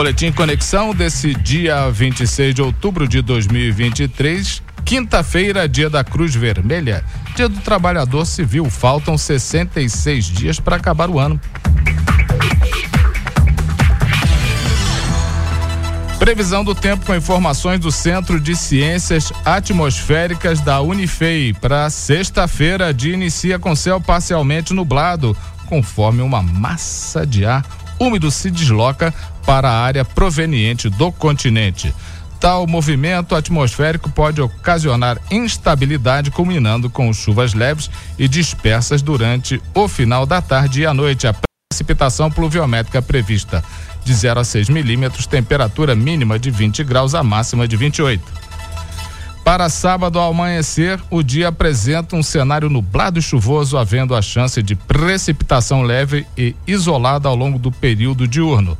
Boletim Conexão desse dia 26 de outubro de 2023, quinta-feira, dia da Cruz Vermelha, dia do trabalhador civil. Faltam 66 dias para acabar o ano. Previsão do tempo com informações do Centro de Ciências Atmosféricas da Unifei. Para sexta-feira, dia inicia com céu parcialmente nublado, conforme uma massa de ar úmido se desloca para a área proveniente do continente. Tal movimento atmosférico pode ocasionar instabilidade, culminando com chuvas leves e dispersas durante o final da tarde e à noite. A precipitação pluviométrica prevista de 0 a 6 milímetros, temperatura mínima de 20 graus, a máxima de 28. Para sábado ao amanhecer, o dia apresenta um cenário nublado e chuvoso, havendo a chance de precipitação leve e isolada ao longo do período diurno.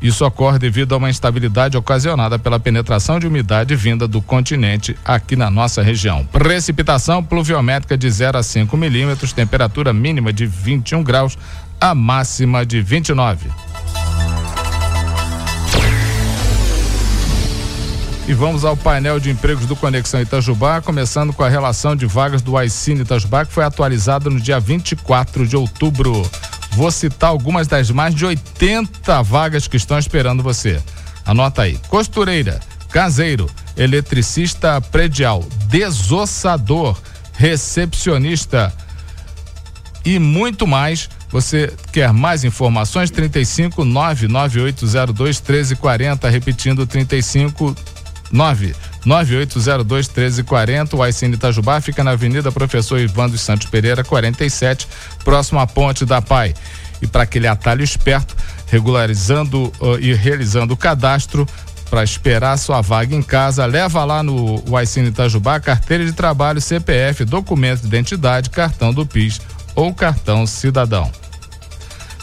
Isso ocorre devido a uma instabilidade ocasionada pela penetração de umidade vinda do continente aqui na nossa região. Precipitação pluviométrica de 0 a 5 milímetros, temperatura mínima de 21 graus, a máxima de 29. E vamos ao painel de empregos do Conexão Itajubá, começando com a relação de vagas do Aicine Itajubá, que foi atualizada no dia 24 de outubro. Vou citar algumas das mais de 80 vagas que estão esperando você. Anota aí: costureira, caseiro, eletricista predial, desossador, recepcionista e muito mais. Você quer mais informações? 35 99802 1340, repetindo 35 9 9802 1340. O Aicine Itajubá fica na Avenida Professor Ivan dos Santos Pereira, 47, próximo à Ponte da Pai. E para aquele atalho esperto, regularizando uh, e realizando o cadastro para esperar sua vaga em casa, leva lá no Aicine Itajubá carteira de trabalho, CPF, documento de identidade, cartão do PIS ou cartão cidadão.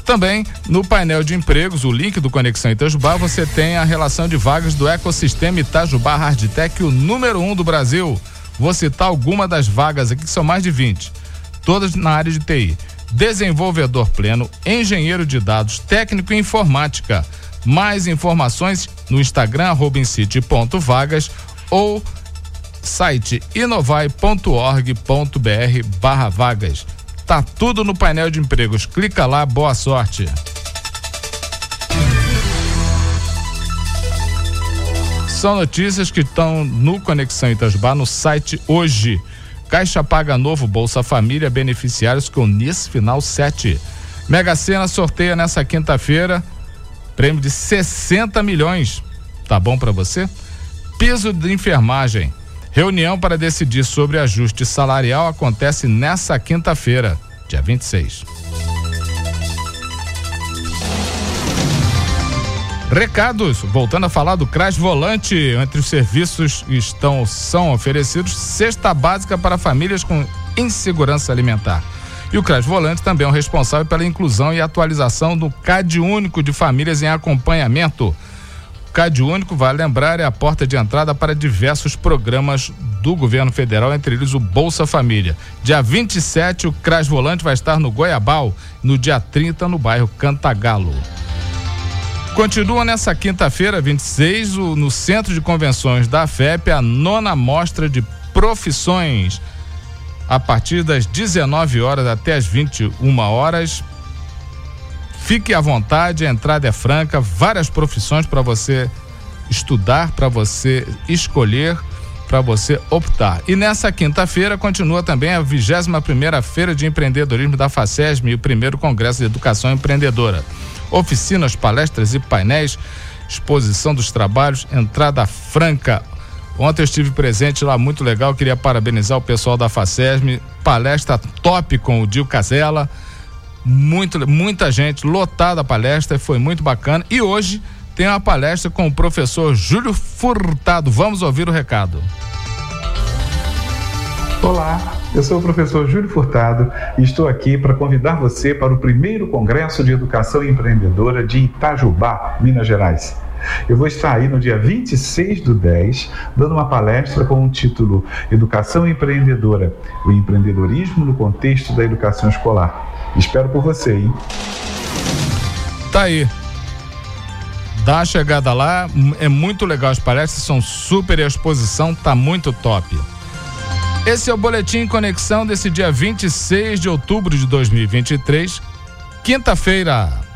Também no painel de empregos, o link do Conexão Itajubá, você tem a relação de vagas do ecossistema Itajubá Hardtech, o número um do Brasil. Vou citar alguma das vagas aqui, que são mais de 20, todas na área de TI. Desenvolvedor pleno, engenheiro de dados, técnico em informática. Mais informações no Instagram, arroba vagas ou site inovai.org.br barra vagas. Tá tudo no painel de empregos. Clica lá, boa sorte. São notícias que estão no Conexão Itajubá no site hoje. Caixa paga novo Bolsa Família beneficiários com NIS Final 7. Mega Sena sorteia nessa quinta-feira prêmio de 60 milhões. Tá bom para você? Piso de enfermagem. Reunião para decidir sobre ajuste salarial acontece nessa quinta-feira, dia 26. Recados, voltando a falar do Crash Volante, entre os serviços estão são oferecidos cesta básica para famílias com insegurança alimentar. E o Crash Volante também é o responsável pela inclusão e atualização do CAD único de famílias em acompanhamento CAD Único, vale lembrar, é a porta de entrada para diversos programas do governo federal, entre eles o Bolsa Família. Dia 27, o Cras Volante vai estar no Goiabal, no dia 30, no bairro Cantagalo. Continua nessa quinta-feira, 26, o, no Centro de Convenções da FEP, a nona mostra de profissões. A partir das 19 horas até as 21 horas, Fique à vontade, a entrada é franca, várias profissões para você estudar, para você escolher, para você optar. E nessa quinta-feira continua também a 21 primeira Feira de Empreendedorismo da FACESM e o primeiro Congresso de Educação Empreendedora. Oficinas, palestras e painéis, exposição dos trabalhos, entrada franca. Ontem eu estive presente lá, muito legal, queria parabenizar o pessoal da FACESM, palestra top com o Dil Casella muito, muita gente, lotada a palestra, foi muito bacana. E hoje tem uma palestra com o professor Júlio Furtado. Vamos ouvir o recado. Olá, eu sou o professor Júlio Furtado e estou aqui para convidar você para o primeiro Congresso de Educação Empreendedora de Itajubá, Minas Gerais. Eu vou estar aí no dia 26 do 10, dando uma palestra com o título Educação Empreendedora: o empreendedorismo no contexto da educação escolar. Espero por você, hein? Tá aí. Dá a chegada lá, é muito legal as palestras, são super exposição tá muito top. Esse é o Boletim Conexão desse dia 26 de outubro de 2023, quinta-feira.